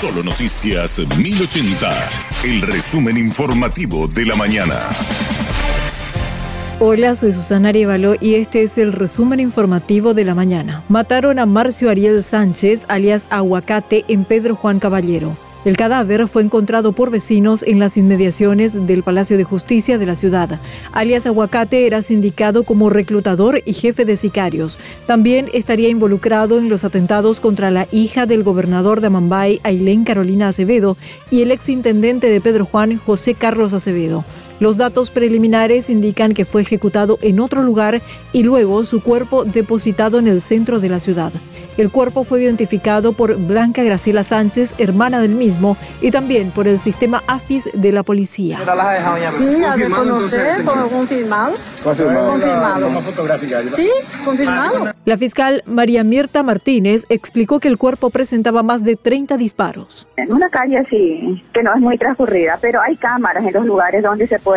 Solo Noticias 1080, el resumen informativo de la mañana. Hola, soy Susana Arevalo y este es el resumen informativo de la mañana. Mataron a Marcio Ariel Sánchez, alias Aguacate, en Pedro Juan Caballero. El cadáver fue encontrado por vecinos en las inmediaciones del Palacio de Justicia de la ciudad. Alias Aguacate era sindicado como reclutador y jefe de sicarios. También estaría involucrado en los atentados contra la hija del gobernador de Amambay, Ailén Carolina Acevedo, y el exintendente de Pedro Juan, José Carlos Acevedo. Los datos preliminares indican que fue ejecutado en otro lugar y luego su cuerpo depositado en el centro de la ciudad. El cuerpo fue identificado por Blanca Graciela Sánchez, hermana del mismo, y también por el sistema AFIS de la policía. Sí, a reconocer, confirmado. Confirmado. Sí, confirmado. La fiscal María Mirta Martínez explicó que el cuerpo presentaba más de 30 disparos. En una calle así, que no es muy transcurrida, pero hay cámaras en los lugares donde se puede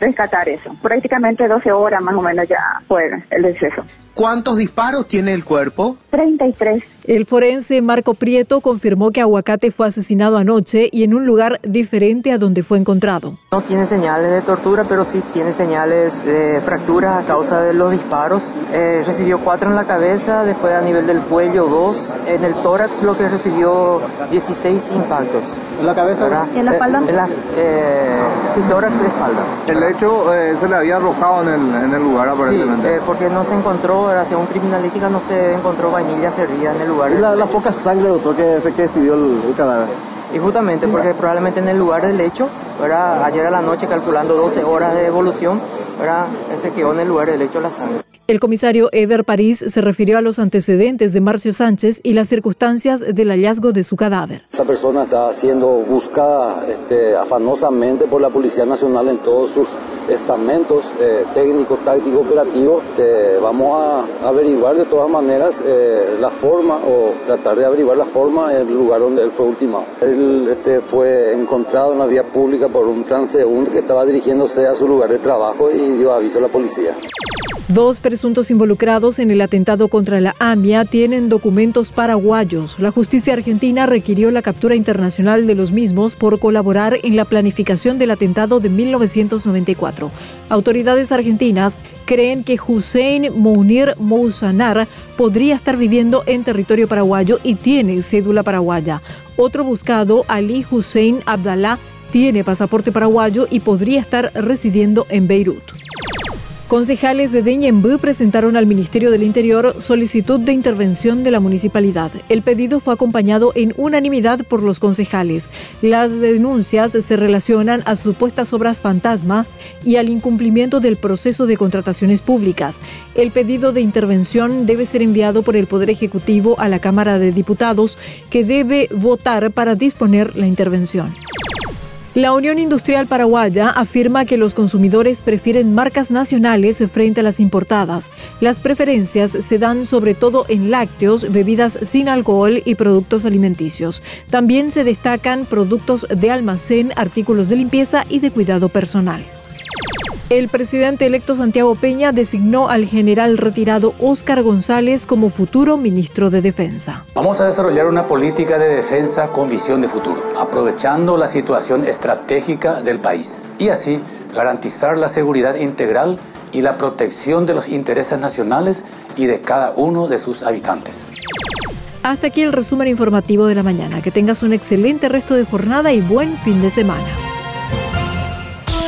rescatar eso. Prácticamente 12 horas más o menos ya fue el deceso. ¿Cuántos disparos tiene el cuerpo? 33. El forense Marco Prieto confirmó que Aguacate fue asesinado anoche y en un lugar diferente a donde fue encontrado. No tiene señales de tortura, pero sí tiene señales de fracturas a causa de los disparos. Eh, recibió cuatro en la cabeza, después a nivel del cuello dos. En el tórax lo que recibió 16 impactos. ¿En la cabeza? ¿Y en la espalda? En la, eh, sí, tórax y espalda. El hecho eh, se le había arrojado en el, en el lugar aparentemente. Sí, eh, porque no se encontró, hacia un criminalística no se encontró vainilla servida en el lugar. La, la poca sangre, doctor, que, que despidió el, el cadáver. Y justamente porque probablemente en el lugar del hecho, ¿verdad? ayer a la noche calculando 12 horas de evolución, ¿verdad? se quedó en el lugar del hecho la sangre. El comisario Ever París se refirió a los antecedentes de Marcio Sánchez y las circunstancias del hallazgo de su cadáver. Esta persona está siendo buscada este, afanosamente por la Policía Nacional en todos sus estamentos eh, técnicos, tácticos, operativos. Este, vamos a averiguar de todas maneras eh, la forma o tratar de averiguar la forma el lugar donde él fue ultimado. Él este, fue encontrado en la vía pública por un transeúnte que estaba dirigiéndose a su lugar de trabajo y dio aviso a la policía. Dos presuntos involucrados en el atentado contra la AMIA tienen documentos paraguayos. La justicia argentina requirió la captura internacional de los mismos por colaborar en la planificación del atentado de 1994. Autoridades argentinas creen que Hussein Mounir Mousanar podría estar viviendo en territorio paraguayo y tiene cédula paraguaya. Otro buscado, Ali Hussein Abdallah, tiene pasaporte paraguayo y podría estar residiendo en Beirut. Concejales de Deñembú presentaron al Ministerio del Interior solicitud de intervención de la municipalidad. El pedido fue acompañado en unanimidad por los concejales. Las denuncias se relacionan a supuestas obras fantasma y al incumplimiento del proceso de contrataciones públicas. El pedido de intervención debe ser enviado por el Poder Ejecutivo a la Cámara de Diputados, que debe votar para disponer la intervención. La Unión Industrial Paraguaya afirma que los consumidores prefieren marcas nacionales frente a las importadas. Las preferencias se dan sobre todo en lácteos, bebidas sin alcohol y productos alimenticios. También se destacan productos de almacén, artículos de limpieza y de cuidado personal. El presidente electo Santiago Peña designó al general retirado Óscar González como futuro ministro de Defensa. Vamos a desarrollar una política de defensa con visión de futuro, aprovechando la situación estratégica del país y así garantizar la seguridad integral y la protección de los intereses nacionales y de cada uno de sus habitantes. Hasta aquí el resumen informativo de la mañana. Que tengas un excelente resto de jornada y buen fin de semana.